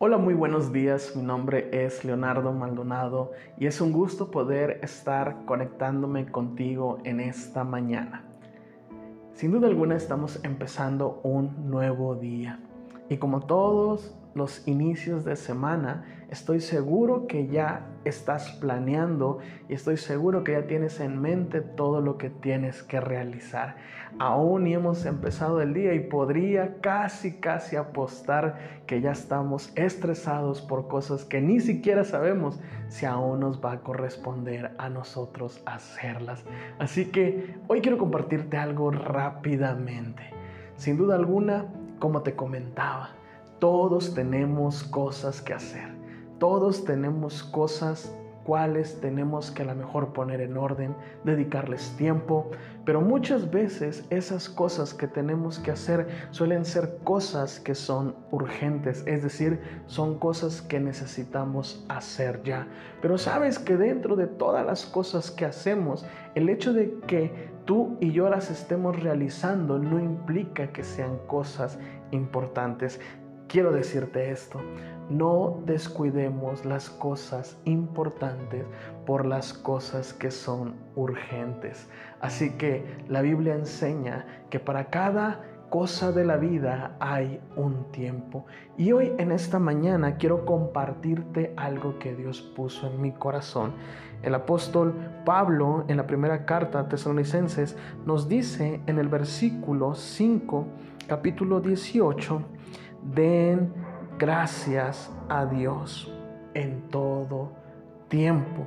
Hola, muy buenos días. Mi nombre es Leonardo Maldonado y es un gusto poder estar conectándome contigo en esta mañana. Sin duda alguna estamos empezando un nuevo día y como todos los inicios de semana, estoy seguro que ya estás planeando y estoy seguro que ya tienes en mente todo lo que tienes que realizar. Aún ni hemos empezado el día y podría casi, casi apostar que ya estamos estresados por cosas que ni siquiera sabemos si aún nos va a corresponder a nosotros hacerlas. Así que hoy quiero compartirte algo rápidamente. Sin duda alguna, como te comentaba, todos tenemos cosas que hacer. Todos tenemos cosas cuales tenemos que a lo mejor poner en orden, dedicarles tiempo, pero muchas veces esas cosas que tenemos que hacer suelen ser cosas que son urgentes, es decir, son cosas que necesitamos hacer ya. Pero sabes que dentro de todas las cosas que hacemos, el hecho de que tú y yo las estemos realizando no implica que sean cosas importantes. Quiero decirte esto, no descuidemos las cosas importantes por las cosas que son urgentes. Así que la Biblia enseña que para cada cosa de la vida hay un tiempo. Y hoy en esta mañana quiero compartirte algo que Dios puso en mi corazón. El apóstol Pablo en la primera carta a Tesalonicenses nos dice en el versículo 5, capítulo 18, Den gracias a Dios en todo tiempo,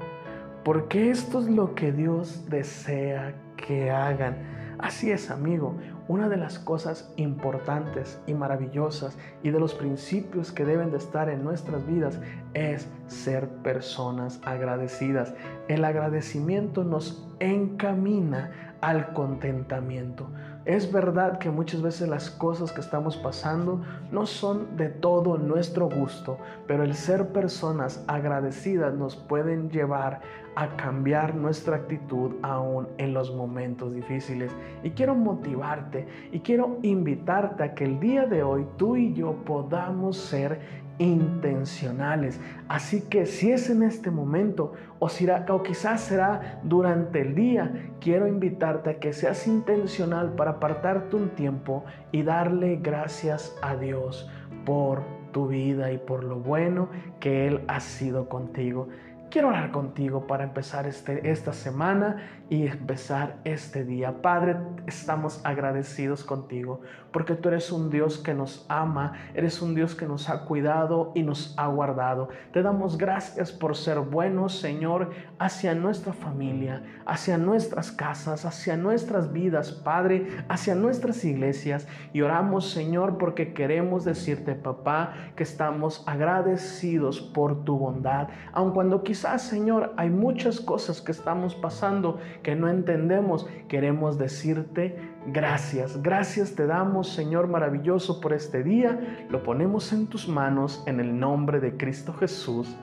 porque esto es lo que Dios desea que hagan. Así es, amigo, una de las cosas importantes y maravillosas y de los principios que deben de estar en nuestras vidas es ser personas agradecidas. El agradecimiento nos encamina al contentamiento. Es verdad que muchas veces las cosas que estamos pasando no son de todo nuestro gusto, pero el ser personas agradecidas nos pueden llevar a cambiar nuestra actitud aún en los momentos difíciles. Y quiero motivarte y quiero invitarte a que el día de hoy tú y yo podamos ser intencionales. Así que si es en este momento o, o quizás será durante el día, quiero invitarte a que seas intencional para apartarte un tiempo y darle gracias a Dios por tu vida y por lo bueno que Él ha sido contigo. Quiero orar contigo para empezar este, esta semana y empezar este día. Padre, estamos agradecidos contigo porque tú eres un Dios que nos ama, eres un Dios que nos ha cuidado y nos ha guardado. Te damos gracias por ser buenos, Señor, hacia nuestra familia, hacia nuestras casas, hacia nuestras vidas, Padre, hacia nuestras iglesias. Y oramos, Señor, porque queremos decirte, papá, que estamos agradecidos por tu bondad, aun cuando quizás Señor, hay muchas cosas que estamos pasando que no entendemos. Queremos decirte gracias. Gracias te damos, Señor maravilloso, por este día. Lo ponemos en tus manos en el nombre de Cristo Jesús.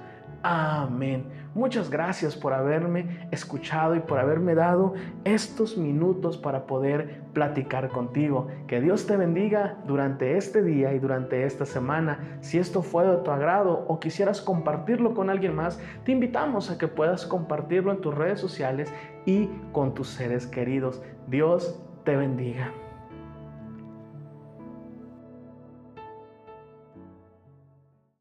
Amén. Muchas gracias por haberme escuchado y por haberme dado estos minutos para poder platicar contigo. Que Dios te bendiga durante este día y durante esta semana. Si esto fue de tu agrado o quisieras compartirlo con alguien más, te invitamos a que puedas compartirlo en tus redes sociales y con tus seres queridos. Dios te bendiga.